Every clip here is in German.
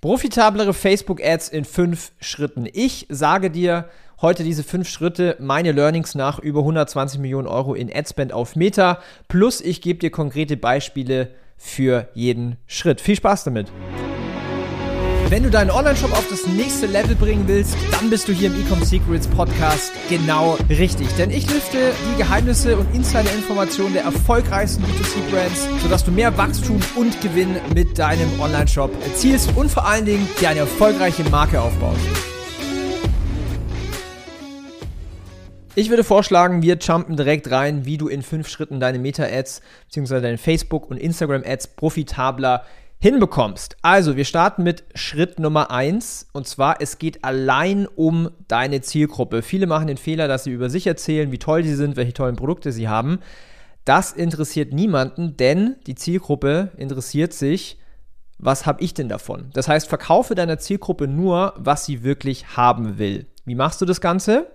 Profitablere Facebook-Ads in fünf Schritten. Ich sage dir heute diese fünf Schritte, meine Learnings nach über 120 Millionen Euro in Adspend auf Meta. Plus ich gebe dir konkrete Beispiele für jeden Schritt. Viel Spaß damit! Wenn du deinen Online-Shop auf das nächste Level bringen willst, dann bist du hier im Ecom Secrets Podcast genau richtig. Denn ich lüfte die Geheimnisse und Insider-Informationen der erfolgreichsten B2C-Brands, sodass du mehr Wachstum und Gewinn mit deinem Online-Shop erzielst und vor allen Dingen dir eine erfolgreiche Marke aufbaust. Ich würde vorschlagen, wir jumpen direkt rein, wie du in fünf Schritten deine Meta-Ads bzw. deine Facebook- und Instagram-Ads profitabler hinbekommst. Also, wir starten mit Schritt Nummer eins und zwar, es geht allein um deine Zielgruppe. Viele machen den Fehler, dass sie über sich erzählen, wie toll sie sind, welche tollen Produkte sie haben. Das interessiert niemanden, denn die Zielgruppe interessiert sich, was habe ich denn davon? Das heißt, verkaufe deiner Zielgruppe nur, was sie wirklich haben will. Wie machst du das Ganze?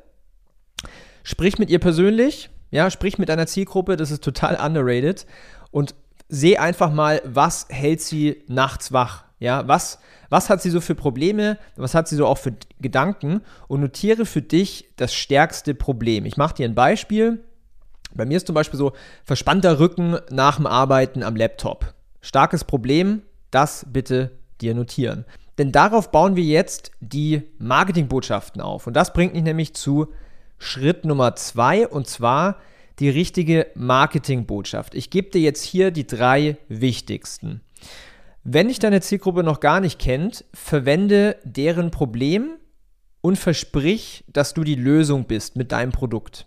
Sprich mit ihr persönlich, ja, sprich mit deiner Zielgruppe, das ist total underrated und seh einfach mal, was hält sie nachts wach. Ja, was, was hat sie so für Probleme, was hat sie so auch für Gedanken und notiere für dich das stärkste Problem. Ich mache dir ein Beispiel. Bei mir ist zum Beispiel so verspannter Rücken nach dem Arbeiten am Laptop. Starkes Problem, das bitte dir notieren. Denn darauf bauen wir jetzt die Marketingbotschaften auf. Und das bringt mich nämlich zu Schritt Nummer zwei und zwar die richtige Marketingbotschaft. Ich gebe dir jetzt hier die drei wichtigsten. Wenn dich deine Zielgruppe noch gar nicht kennt, verwende deren Problem und versprich, dass du die Lösung bist mit deinem Produkt.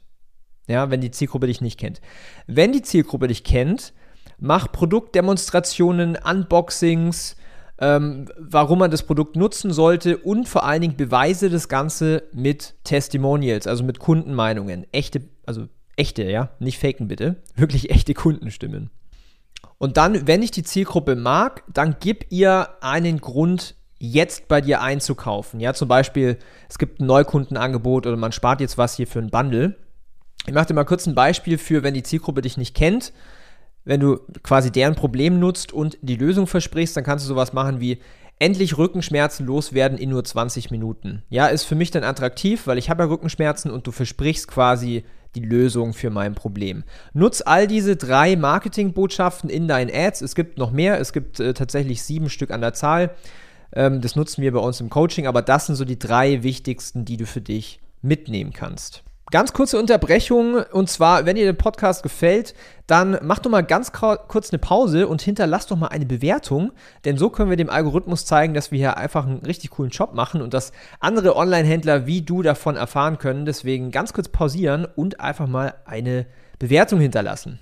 Ja, wenn die Zielgruppe dich nicht kennt. Wenn die Zielgruppe dich kennt, mach Produktdemonstrationen, Unboxings, ähm, warum man das Produkt nutzen sollte und vor allen Dingen beweise das Ganze mit Testimonials, also mit Kundenmeinungen, echte, also echte, ja, nicht faken bitte, wirklich echte Kundenstimmen. Und dann, wenn ich die Zielgruppe mag, dann gib ihr einen Grund, jetzt bei dir einzukaufen. Ja, zum Beispiel, es gibt ein Neukundenangebot oder man spart jetzt was hier für ein Bundle. Ich mache dir mal kurz ein Beispiel für, wenn die Zielgruppe dich nicht kennt, wenn du quasi deren Problem nutzt und die Lösung versprichst, dann kannst du sowas machen wie, endlich Rückenschmerzen loswerden in nur 20 Minuten. Ja, ist für mich dann attraktiv, weil ich habe ja Rückenschmerzen und du versprichst quasi die Lösung für mein Problem. Nutz all diese drei Marketingbotschaften in deinen Ads. Es gibt noch mehr, es gibt äh, tatsächlich sieben Stück an der Zahl. Ähm, das nutzen wir bei uns im Coaching, aber das sind so die drei wichtigsten, die du für dich mitnehmen kannst. Ganz kurze Unterbrechung und zwar, wenn dir der Podcast gefällt, dann mach doch mal ganz kurz eine Pause und hinterlass doch mal eine Bewertung, denn so können wir dem Algorithmus zeigen, dass wir hier einfach einen richtig coolen Job machen und dass andere Online-Händler wie du davon erfahren können. Deswegen ganz kurz pausieren und einfach mal eine Bewertung hinterlassen.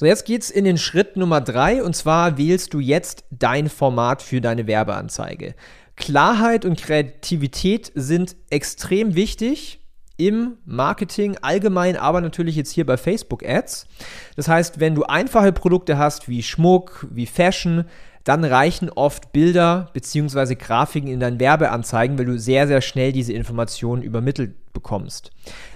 So, jetzt geht's in den Schritt Nummer drei und zwar wählst du jetzt dein Format für deine Werbeanzeige. Klarheit und Kreativität sind extrem wichtig im Marketing allgemein, aber natürlich jetzt hier bei Facebook Ads. Das heißt, wenn du einfache Produkte hast wie Schmuck, wie Fashion, dann reichen oft Bilder bzw. Grafiken in deinen Werbeanzeigen, weil du sehr, sehr schnell diese Informationen übermittelt bekommst.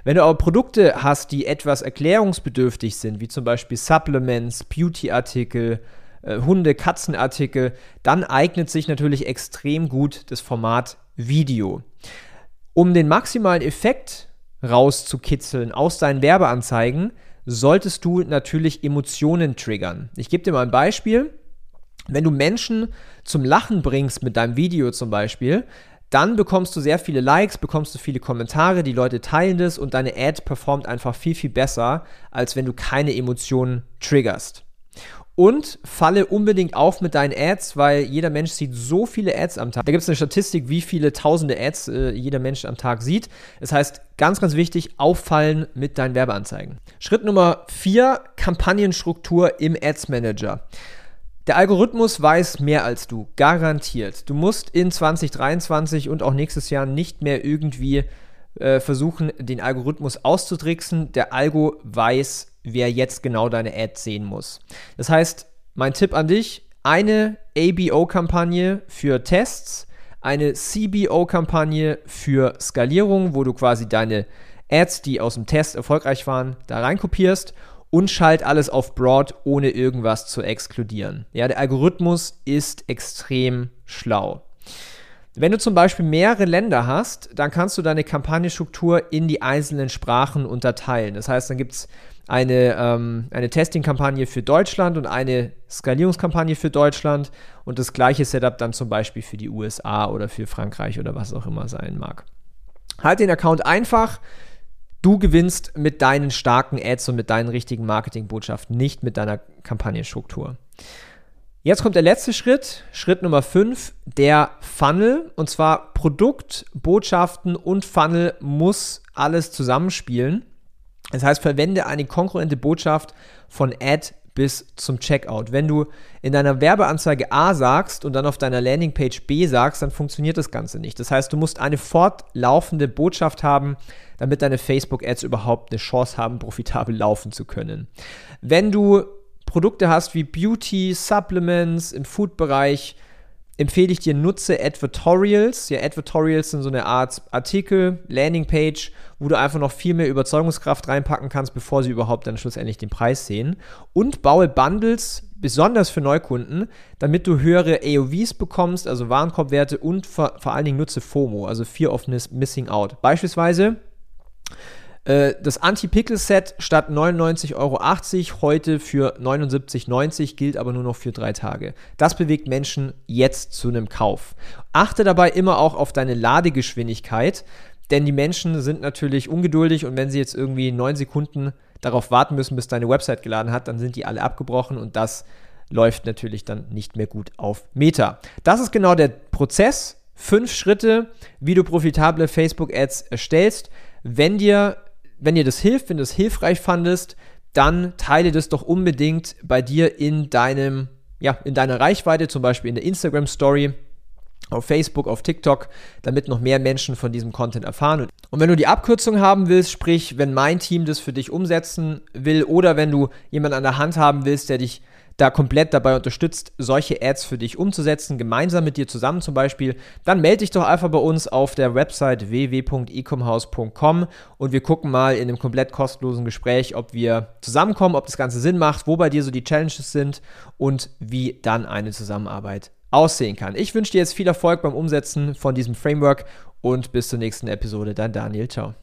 Wenn du aber Produkte hast, die etwas erklärungsbedürftig sind, wie zum Beispiel Supplements, Beauty-Artikel, äh, Hunde-, Katzenartikel, dann eignet sich natürlich extrem gut das Format Video. Um den maximalen Effekt rauszukitzeln aus deinen Werbeanzeigen, solltest du natürlich Emotionen triggern. Ich gebe dir mal ein Beispiel. Wenn du Menschen zum Lachen bringst mit deinem Video zum Beispiel, dann bekommst du sehr viele Likes, bekommst du viele Kommentare, die Leute teilen das und deine Ad performt einfach viel, viel besser, als wenn du keine Emotionen triggerst. Und falle unbedingt auf mit deinen Ads, weil jeder Mensch sieht so viele Ads am Tag. Da gibt es eine Statistik, wie viele tausende Ads äh, jeder Mensch am Tag sieht. Das heißt, ganz, ganz wichtig, auffallen mit deinen Werbeanzeigen. Schritt Nummer vier: Kampagnenstruktur im Ads Manager. Der Algorithmus weiß mehr als du, garantiert. Du musst in 2023 und auch nächstes Jahr nicht mehr irgendwie äh, versuchen, den Algorithmus auszutricksen. Der Algo weiß, wer jetzt genau deine Ad sehen muss. Das heißt, mein Tipp an dich, eine ABO-Kampagne für Tests, eine CBO-Kampagne für Skalierung, wo du quasi deine Ads, die aus dem Test erfolgreich waren, da reinkopierst und schalt alles auf Broad, ohne irgendwas zu exkludieren. Ja, der Algorithmus ist extrem schlau. Wenn du zum Beispiel mehrere Länder hast, dann kannst du deine Kampagnenstruktur in die einzelnen Sprachen unterteilen. Das heißt, dann gibt es eine, ähm, eine Testing-Kampagne für Deutschland und eine Skalierungskampagne für Deutschland und das gleiche Setup dann zum Beispiel für die USA oder für Frankreich oder was auch immer sein mag. Halt den Account einfach. Du gewinnst mit deinen starken Ads und mit deinen richtigen Marketingbotschaften, nicht mit deiner Kampagnenstruktur. Jetzt kommt der letzte Schritt, Schritt Nummer 5, der Funnel. Und zwar Produkt, Botschaften und Funnel muss alles zusammenspielen. Das heißt, verwende eine konkurrente Botschaft von Ad bis zum Checkout. Wenn du in deiner Werbeanzeige A sagst und dann auf deiner Landingpage B sagst, dann funktioniert das Ganze nicht. Das heißt, du musst eine fortlaufende Botschaft haben, damit deine Facebook-Ads überhaupt eine Chance haben, profitabel laufen zu können. Wenn du Produkte hast wie Beauty, Supplements im Food-Bereich, empfehle ich dir, nutze Advertorials. Ja, Advertorials sind so eine Art Artikel, Landingpage, wo du einfach noch viel mehr Überzeugungskraft reinpacken kannst, bevor sie überhaupt dann schlussendlich den Preis sehen. Und baue Bundles, besonders für Neukunden, damit du höhere AOVs bekommst, also Warenkorbwerte und vor, vor allen Dingen nutze FOMO, also Fear of Missing Out. Beispielsweise äh, das Anti-Pickle-Set statt 99,80 Euro heute für 79,90 gilt aber nur noch für drei Tage. Das bewegt Menschen jetzt zu einem Kauf. Achte dabei immer auch auf deine Ladegeschwindigkeit, denn die Menschen sind natürlich ungeduldig und wenn sie jetzt irgendwie neun Sekunden darauf warten müssen, bis deine Website geladen hat, dann sind die alle abgebrochen und das läuft natürlich dann nicht mehr gut auf Meta. Das ist genau der Prozess. Fünf Schritte, wie du profitable Facebook-Ads erstellst. Wenn dir wenn dir das hilft, wenn du es hilfreich fandest, dann teile das doch unbedingt bei dir in deinem, ja, in deiner Reichweite, zum Beispiel in der Instagram Story, auf Facebook, auf TikTok, damit noch mehr Menschen von diesem Content erfahren. Und wenn du die Abkürzung haben willst, sprich, wenn mein Team das für dich umsetzen will oder wenn du jemanden an der Hand haben willst, der dich da komplett dabei unterstützt, solche Ads für dich umzusetzen, gemeinsam mit dir zusammen zum Beispiel, dann melde dich doch einfach bei uns auf der Website www.ecomhouse.com und wir gucken mal in einem komplett kostenlosen Gespräch, ob wir zusammenkommen, ob das Ganze Sinn macht, wo bei dir so die Challenges sind und wie dann eine Zusammenarbeit aussehen kann. Ich wünsche dir jetzt viel Erfolg beim Umsetzen von diesem Framework und bis zur nächsten Episode. Dein Daniel. Ciao.